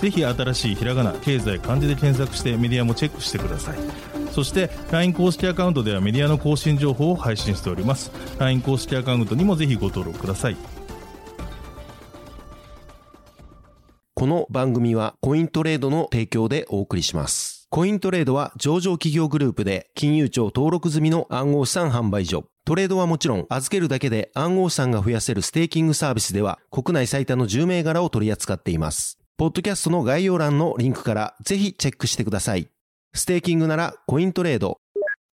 ぜひ新しいひらがな経済漢字で検索してメディアもチェックしてくださいそして LINE 公式アカウントではメディアの更新情報を配信しております LINE 公式アカウントにもぜひご登録くださいこの番組はコイントレードの提供でお送りします。コイントレードは上場企業グループで金融庁登録済みの暗号資産販売所。トレードはもちろん預けるだけで暗号資産が増やせるステーキングサービスでは国内最多の10銘柄を取り扱っています。ポッドキャストの概要欄のリンクからぜひチェックしてください。ステーキングならコイントレード。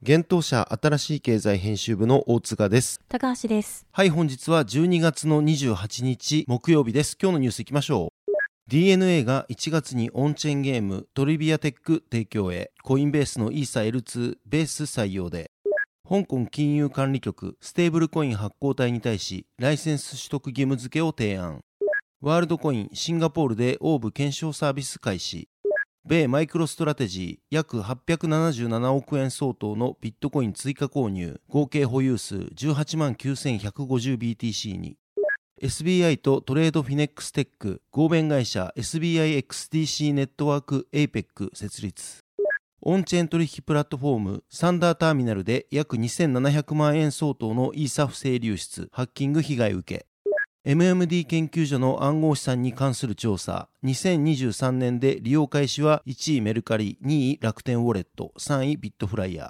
幻冬舎新しい経済編集部の大塚です。高橋です。はい、本日は12月の28日木曜日です。今日のニュースいきましょう。DNA が1月にオンチェーンゲームトリビアテック提供へコインベースのイーサ L2 ベース採用で香港金融管理局ステーブルコイン発行体に対しライセンス取得義務付けを提案ワールドコインシンガポールでオーブ検証サービス開始。米マイクロストラテジー約877億円相当のビットコイン追加購入。合計保有数18万 9150BTC に。SBI とトレードフィネックステック合弁会社 SBIXDC ネットワーク APAC 設立。オンチェーン取引プラットフォームサンダーターミナルで約2700万円相当のイーサ不正流出ハッキング被害受け。MMD 研究所の暗号資産に関する調査2023年で利用開始は1位メルカリ2位楽天ウォレット3位ビットフライヤー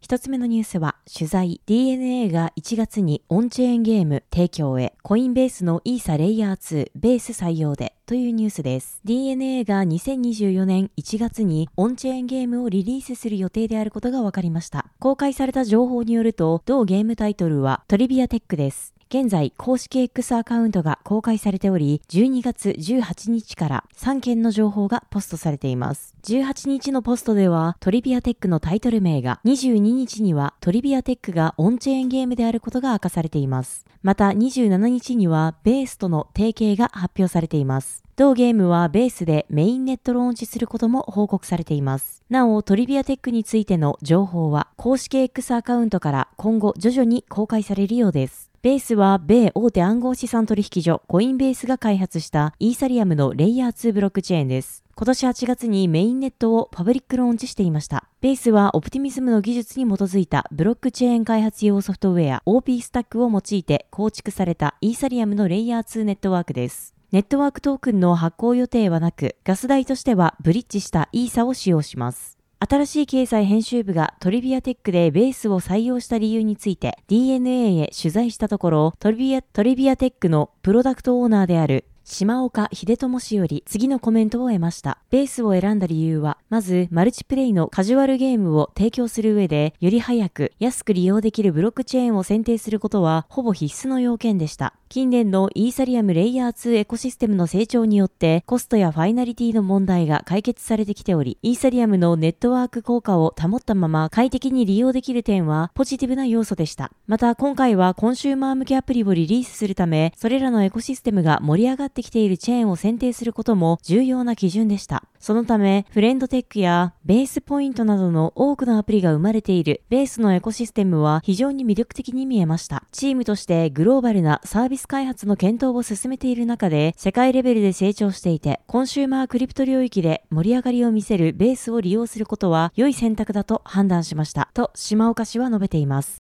一つ目のニュースは、取材 DNA が1月にオンチェーンゲーム提供へコインベースのイーサレイヤー2ベース採用でというニュースです。DNA が2024年1月にオンチェーンゲームをリリースする予定であることが分かりました。公開された情報によると、同ゲームタイトルはトリビアテックです。現在、公式 X アカウントが公開されており、12月18日から3件の情報がポストされています。18日のポストでは、トリビアテックのタイトル名が、22日にはトリビアテックがオンチェーンゲームであることが明かされています。また、27日にはベースとの提携が発表されています。同ゲームはベースでメインネットローンチすることも報告されています。なお、トリビアテックについての情報は、公式 X アカウントから今後徐々に公開されるようです。ベースは米大手暗号資産取引所コインベースが開発したイーサリアムのレイヤー2ブロックチェーンです。今年8月にメインネットをパブリックローンチしていました。ベースはオプティミズムの技術に基づいたブロックチェーン開発用ソフトウェア OP スタックを用いて構築されたイーサリアムのレイヤー2ネットワークです。ネットワークトークンの発行予定はなく、ガス代としてはブリッジしたイーサを使用します。新しい経済編集部がトリビアテックでベースを採用した理由について DNA へ取材したところトリビアトリビアテックのプロダクトオーナーである島岡秀友氏より次のコメントを得ました。ベースを選んだ理由は、まず、マルチプレイのカジュアルゲームを提供する上で、より早く、安く利用できるブロックチェーンを選定することは、ほぼ必須の要件でした。近年のイーサリアムレイヤー2エコシステムの成長によって、コストやファイナリティの問題が解決されてきており、イーサリアムのネットワーク効果を保ったまま快適に利用できる点は、ポジティブな要素でした。また、今回はコンシューマー向けアプリをリリースするため、それらのエコシステムが盛り上がってきているチェーンを選定することも重要な基準でした。そのため、フレンドテックやベースポイントなどの多くのアプリが生まれているベースのエコシステムは非常に魅力的に見えました。チームとしてグローバルなサービス開発の検討を進めている中で、世界レベルで成長していて、コンシューマークリプト領域で盛り上がりを見せるベースを利用することは良い選択だと判断しました。と、島岡氏は述べています。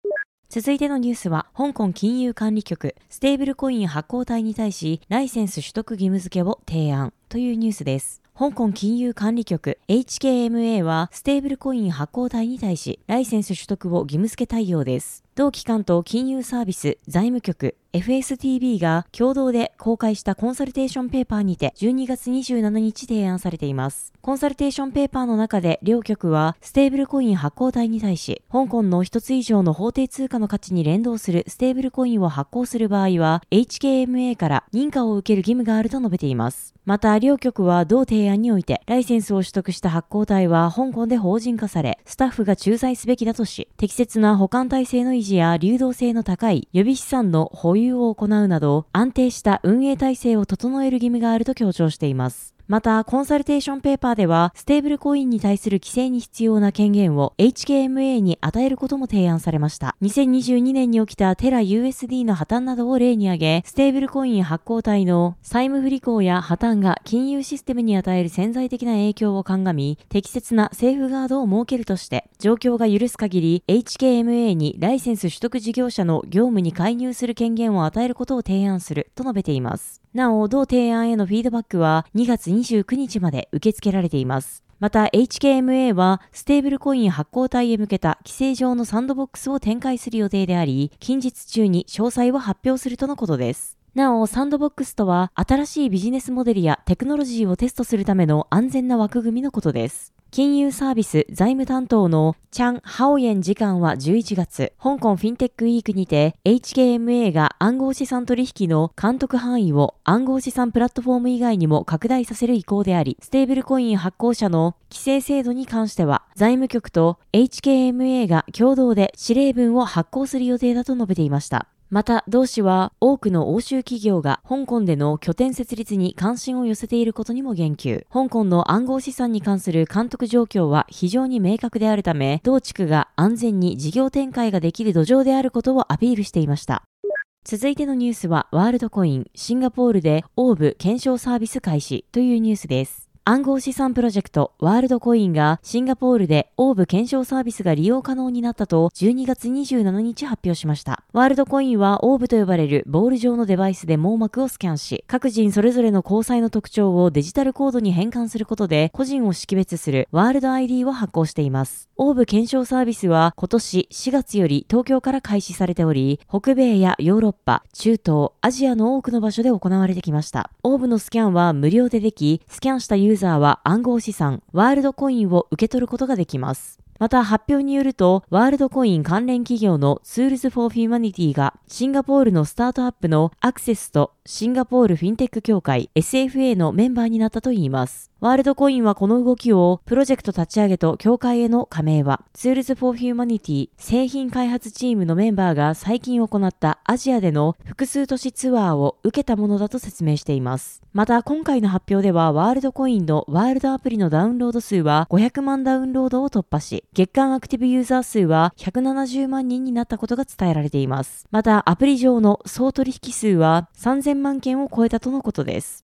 続いてのニュースは、香港金融管理局、ステーブルコイン発行体に対し、ライセンス取得義務付けを提案というニュースです。香港金融管理局 HKMA はステーブルコイン発行体に対しライセンス取得を義務付け対応です。同機関と金融サービス財務局 FSTB が共同で公開したコンサルテーションペーパーにて12月27日提案されています。コンサルテーションペーパーの中で両局はステーブルコイン発行体に対し、香港の一つ以上の法定通貨の価値に連動するステーブルコインを発行する場合は HKMA から認可を受ける義務があると述べています。また、両局は同提案において、ライセンスを取得した発行体は香港で法人化され、スタッフが駐在すべきだとし、適切な保管体制の維持や流動性の高い予備資産の保有を行うなど、安定した運営体制を整える義務があると強調しています。また、コンサルテーションペーパーでは、ステーブルコインに対する規制に必要な権限を HKMA に与えることも提案されました。2022年に起きたテラ USD の破綻などを例に挙げ、ステーブルコイン発行体の債務不履行や破綻が金融システムに与える潜在的な影響を鑑み、適切なセーフガードを設けるとして、状況が許す限り HKMA にライセンス取得事業者の業務に介入する権限を与えることを提案すると述べています。なお、同提案へのフィードバックは2月29日まで受け付けられています。また HKMA はステーブルコイン発行体へ向けた規制上のサンドボックスを展開する予定であり、近日中に詳細を発表するとのことです。なお、サンドボックスとは新しいビジネスモデルやテクノロジーをテストするための安全な枠組みのことです。金融サービス財務担当のチャン・ハオエン次官は11月、香港フィンテックウィークにて HKMA が暗号資産取引の監督範囲を暗号資産プラットフォーム以外にも拡大させる意向であり、ステーブルコイン発行者の規制制度に関しては、財務局と HKMA が共同で指令文を発行する予定だと述べていました。また、同氏は多くの欧州企業が香港での拠点設立に関心を寄せていることにも言及。香港の暗号資産に関する監督状況は非常に明確であるため、同地区が安全に事業展開ができる土壌であることをアピールしていました。続いてのニュースは、ワールドコイン、シンガポールでオーブ検証サービス開始というニュースです。暗号資産プロジェクトワールドコインがシンガポールでオーブ検証サービスが利用可能になったと12月27日発表しました。ワールドコインはオーブと呼ばれるボール状のデバイスで網膜をスキャンし、各人それぞれの交際の特徴をデジタルコードに変換することで個人を識別するワールド ID を発行しています。オーブ検証サービスは今年4月より東京から開始されており、北米やヨーロッパ、中東、アジアの多くの場所で行われてきました。オーブのスキャンは無料ででき、スキャンしたユーーザーは暗号資産、ワールドコインを受け取ることができます。また発表によると、ワールドコイン関連企業の Tools for Humanity がシンガポールのスタートアップのアクセスとシンガポールフィンテック協会 SFA のメンバーになったといいます。ワールドコインはこの動きをプロジェクト立ち上げと協会への加盟は Tools for Humanity 製品開発チームのメンバーが最近行ったアジアでの複数都市ツアーを受けたものだと説明しています。また今回の発表ではワールドコインのワールドアプリのダウンロード数は500万ダウンロードを突破し、月間アクティブユーザー数は170万人になったことが伝えられています。またアプリ上の総取引数は3000万件を超えたとのことです。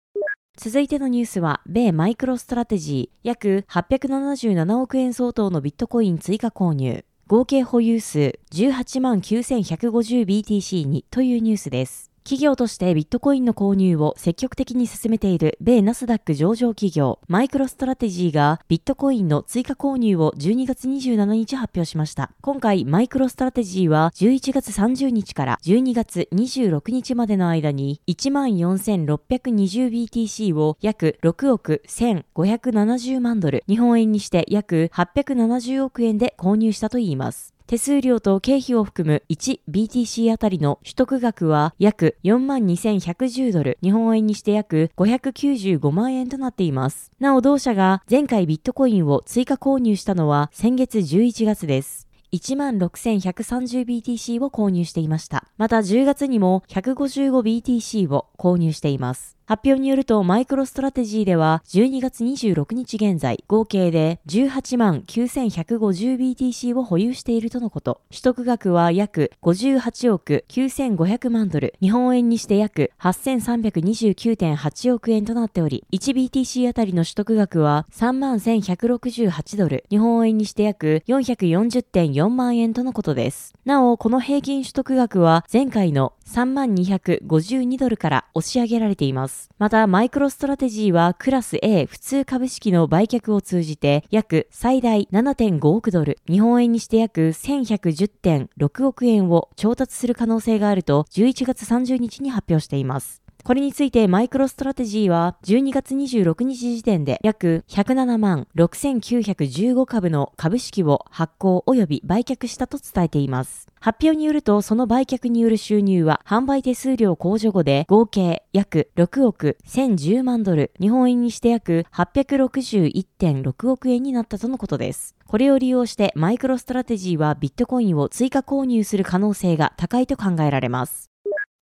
続いてのニュースは、米マイクロストラテジー約877億円相当のビットコイン追加購入。合計保有数18万 9150BTC にというニュースです。企業としてビットコインの購入を積極的に進めている米ナスダック上場企業マイクロストラテジーがビットコインの追加購入を12月27日発表しました。今回マイクロストラテジーは11月30日から12月26日までの間に 14,620BTC を約6億1570万ドル、日本円にして約870億円で購入したといいます。手数料と経費を含む 1BTC あたりの取得額は約42,110ドル、日本円にして約595万円となっています。なお同社が前回ビットコインを追加購入したのは先月11月です。16,130BTC を購入していました。また10月にも 155BTC を購入しています。発表によるとマイクロストラテジーでは12月26日現在合計で18万 9150BTC を保有しているとのこと。取得額は約58億9500万ドル、日本円にして約8329.8億円となっており、1BTC あたりの取得額は3万1168ドル、日本円にして約440.4万円とのことです。なお、この平均取得額は前回の3万252ドルから押し上げられています。また、マイクロストラテジーはクラス A 普通株式の売却を通じて約最大7.5億ドル、日本円にして約1110.6億円を調達する可能性があると11月30日に発表しています。これについてマイクロストラテジーは12月26日時点で約107万6915株の株式を発行及び売却したと伝えています。発表によるとその売却による収入は販売手数料控除後で合計約6億1010万ドル、日本円にして約861.6億円になったとのことです。これを利用してマイクロストラテジーはビットコインを追加購入する可能性が高いと考えられます。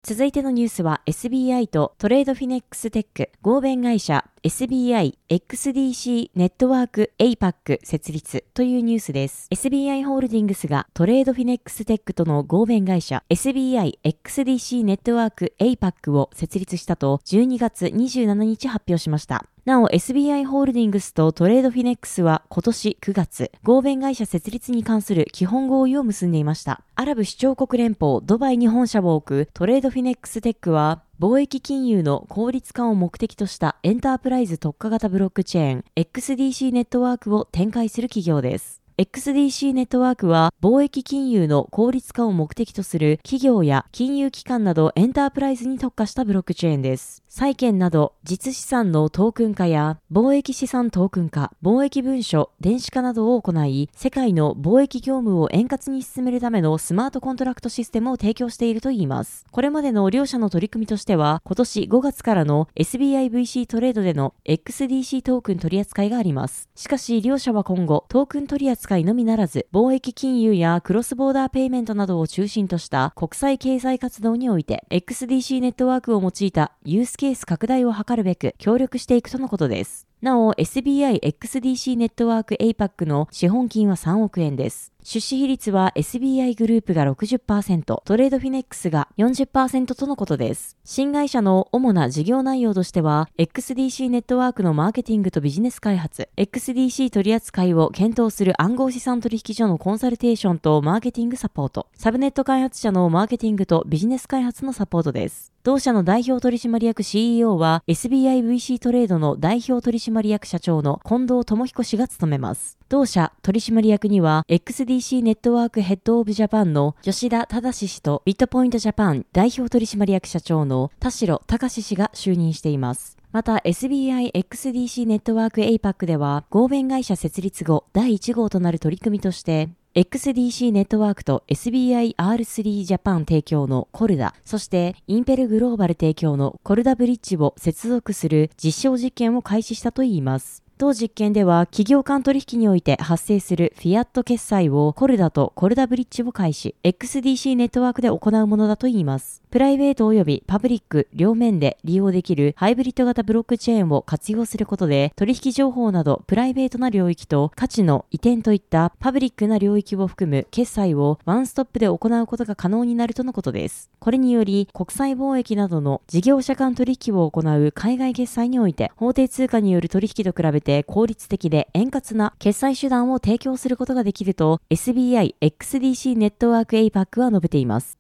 続いてのニュースは SBI と TradeFinex Tech 合弁会社 SBI XDC ネットワーク APAC 設立というニュースです。SBI ホールディングスが TradeFinex Tech との合弁会社 SBI XDC ネットワーク APAC を設立したと12月27日発表しました。なお SBI ホールディングスと TradeFinex は今年9月、合弁会社設立に関する基本合意を結んでいました。アラブ首長国連邦ドバイに本社を置く TradeFinex Tech は貿易金融の効率化を目的としたエンタープライズ特化型ブロックチェーン XDC ネットワークを展開する企業です。XDC ネットワークは貿易金融の効率化を目的とする企業や金融機関などエンタープライズに特化したブロックチェーンです。債券など実資産のトークン化や貿易資産トークン化、貿易文書、電子化などを行い、世界の貿易業務を円滑に進めるためのスマートコントラクトシステムを提供しているといいます。これまでの両社の取り組みとしては、今年5月からの SBIVC トレードでの XDC トークン取り扱いがあります。しかし、両社は今後、トークン取り扱いのみならず、貿易金融やクロスボーダーペイメントなどを中心とした国際経済活動において、XDC ネットワークを用いたユースケース拡大を図るべく協力していくとのことです。なお、SBI XDC ネットワーク APAC の資本金は3億円です。出資比率は SBI グループが60%、トレードフィネックスが40%とのことです。新会社の主な事業内容としては、XDC ネットワークのマーケティングとビジネス開発、XDC 取扱いを検討する暗号資産取引所のコンサルテーションとマーケティングサポート、サブネット開発者のマーケティングとビジネス開発のサポートです。同社の代表取締役 CEO は SBIVC トレードの代表取締役社長の近藤智彦氏が務めます。同社取締役には XDC ネットワークヘッドオブジャパンの吉田忠氏とビットポイントジャパン代表取締役社長の田代隆氏が就任しています。また SBI XDC ネットワーク APAC では合弁会社設立後第1号となる取り組みとして XDC ネットワークと SBIR3 ジャパン提供のコルダ、そしてインペルグローバル提供のコルダブリッジを接続する実証実験を開始したといいます。当実験では企業間取引において発生するフィアット決済をコルダとコルダブリッジを開始、XDC ネットワークで行うものだといいます。プライベート及びパブリック両面で利用できるハイブリッド型ブロックチェーンを活用することで取引情報などプライベートな領域と価値の移転といったパブリックな領域を含む決済をワンストップで行うことが可能になるとのことです。これにより国際貿易などの事業者間取引を行う海外決済において法定通貨による取引と比べて効率的で円滑な決済手段を提供することができると SBI XDC ネットワーク APAC は述べています。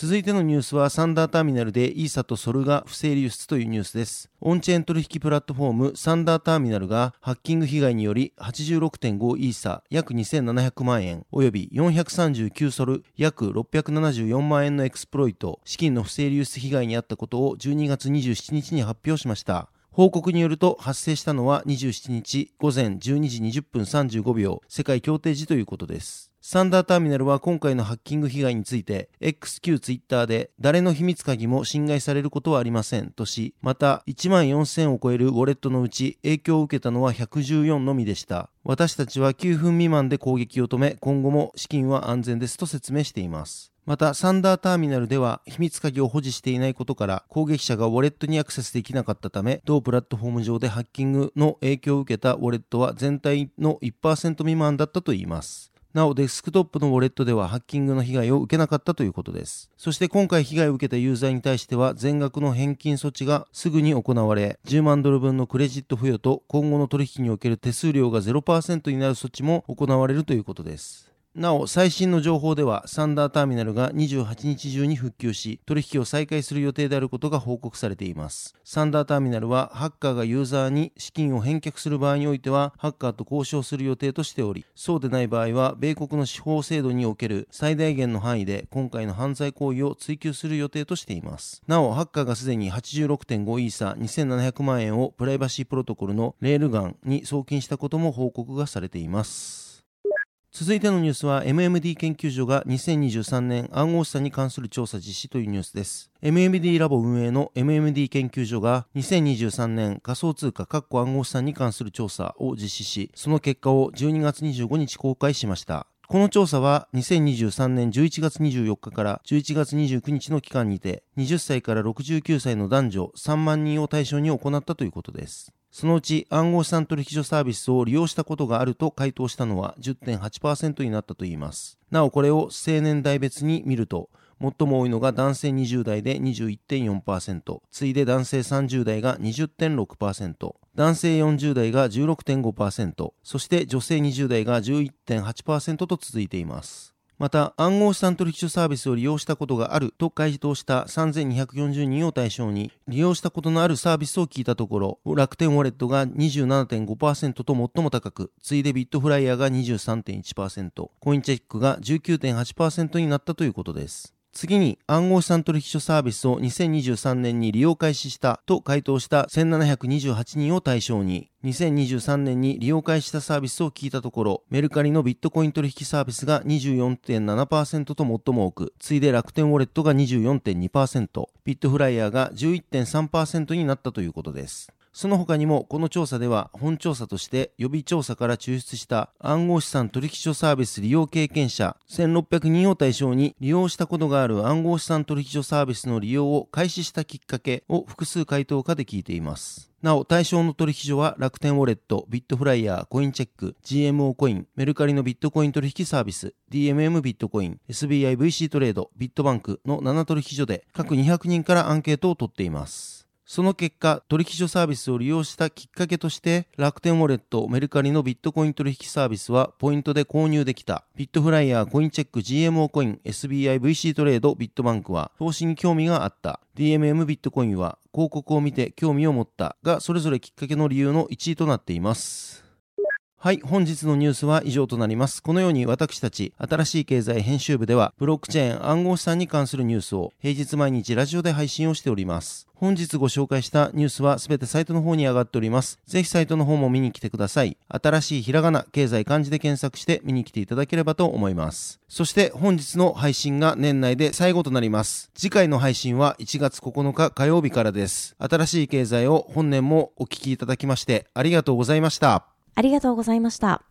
続いてのニュースは Thunder Terminal でイーサとソルが不正流出というニュースです。オンチェーン取引プラットフォーム Thunder Terminal がハッキング被害により86.5イーサ約2700万円および439ソル約674万円のエクスプロイト資金の不正流出被害に遭ったことを12月27日に発表しました。報告によると発生したのは27日午前12時20分35秒世界協定時ということです。 Thunder Terminal は今回のハッキング被害について XQ ツイッターで誰の秘密鍵も侵害されることはありませんとしまた1万4000を超えるウォレットのうち影響を受けたのは114のみでした私たちは9分未満で攻撃を止め今後も資金は安全ですと説明していますまた、サンダーターミナルでは秘密鍵を保持していないことから、攻撃者がウォレットにアクセスできなかったため、同プラットフォーム上でハッキングの影響を受けたウォレットは全体の1%未満だったといいます。なお、デスクトップのウォレットではハッキングの被害を受けなかったということです。そして今回被害を受けたユーザーに対しては全額の返金措置がすぐに行われ、10万ドル分のクレジット付与と今後の取引における手数料が0%になる措置も行われるということです。なお、最新の情報では、サンダーターミナルが28日中に復旧し、取引を再開する予定であることが報告されています。サンダーターミナルは、ハッカーがユーザーに資金を返却する場合においては、ハッカーと交渉する予定としており、そうでない場合は、米国の司法制度における最大限の範囲で、今回の犯罪行為を追及する予定としています。なお、ハッカーがすでに86.5イーサ2700万円をプライバシープロトコルのレールガンに送金したことも報告がされています。続いてのニュースは MMD 研究所が2023年暗号資産に関する調査実施というニュースです。MMD ラボ運営の MMD 研究所が2023年仮想通貨暗号資産に関する調査を実施し、その結果を12月25日公開しました。この調査は2023年11月24日から11月29日の期間にて20歳から69歳の男女3万人を対象に行ったということです。そのうち暗号資産取引所サービスを利用したことがあると回答したのは10.8%になったといいます。なおこれを青年代別に見ると、最も多いのが男性20代で21.4%、次いで男性30代が20.6%、男性40代が16.5%、そして女性20代が11.8%と続いています。また、暗号資産取引所サービスを利用したことがあると回答した3240人を対象に、利用したことのあるサービスを聞いたところ、楽天ウォレットが27.5%と最も高く、次いでビットフライヤーが23.1%、コインチェックが19.8%になったということです。次に暗号資産取引所サービスを2023年に利用開始したと回答した1728人を対象に2023年に利用開始したサービスを聞いたところメルカリのビットコイン取引サービスが24.7%と最も多く次いで楽天ウォレットが24.2%ビットフライヤーが11.3%になったということです。その他にもこの調査では本調査として予備調査から抽出した暗号資産取引所サービス利用経験者1600人を対象に利用したことがある暗号資産取引所サービスの利用を開始したきっかけを複数回答下で聞いています。なお、対象の取引所は楽天ウォレット、ビットフライヤー、コインチェック、GMO コイン、メルカリのビットコイン取引サービス、DMM ビットコイン、SBIVC トレード、ビットバンクの7取引所で各200人からアンケートを取っています。その結果、取引所サービスを利用したきっかけとして、楽天ウォレット、メルカリのビットコイン取引サービスはポイントで購入できた。ビットフライヤー、コインチェック、GMO コイン、SBI、VC トレード、ビットバンクは投資に興味があった。DMM ビットコインは広告を見て興味を持ったが、それぞれきっかけの理由の1位となっています。はい、本日のニュースは以上となります。このように私たち、新しい経済編集部では、ブロックチェーン暗号資産に関するニュースを平日毎日ラジオで配信をしております。本日ご紹介したニュースはすべてサイトの方に上がっております。ぜひサイトの方も見に来てください。新しいひらがな、経済漢字で検索して見に来ていただければと思います。そして本日の配信が年内で最後となります。次回の配信は1月9日火曜日からです。新しい経済を本年もお聞きいただきましてありがとうございました。ありがとうございました。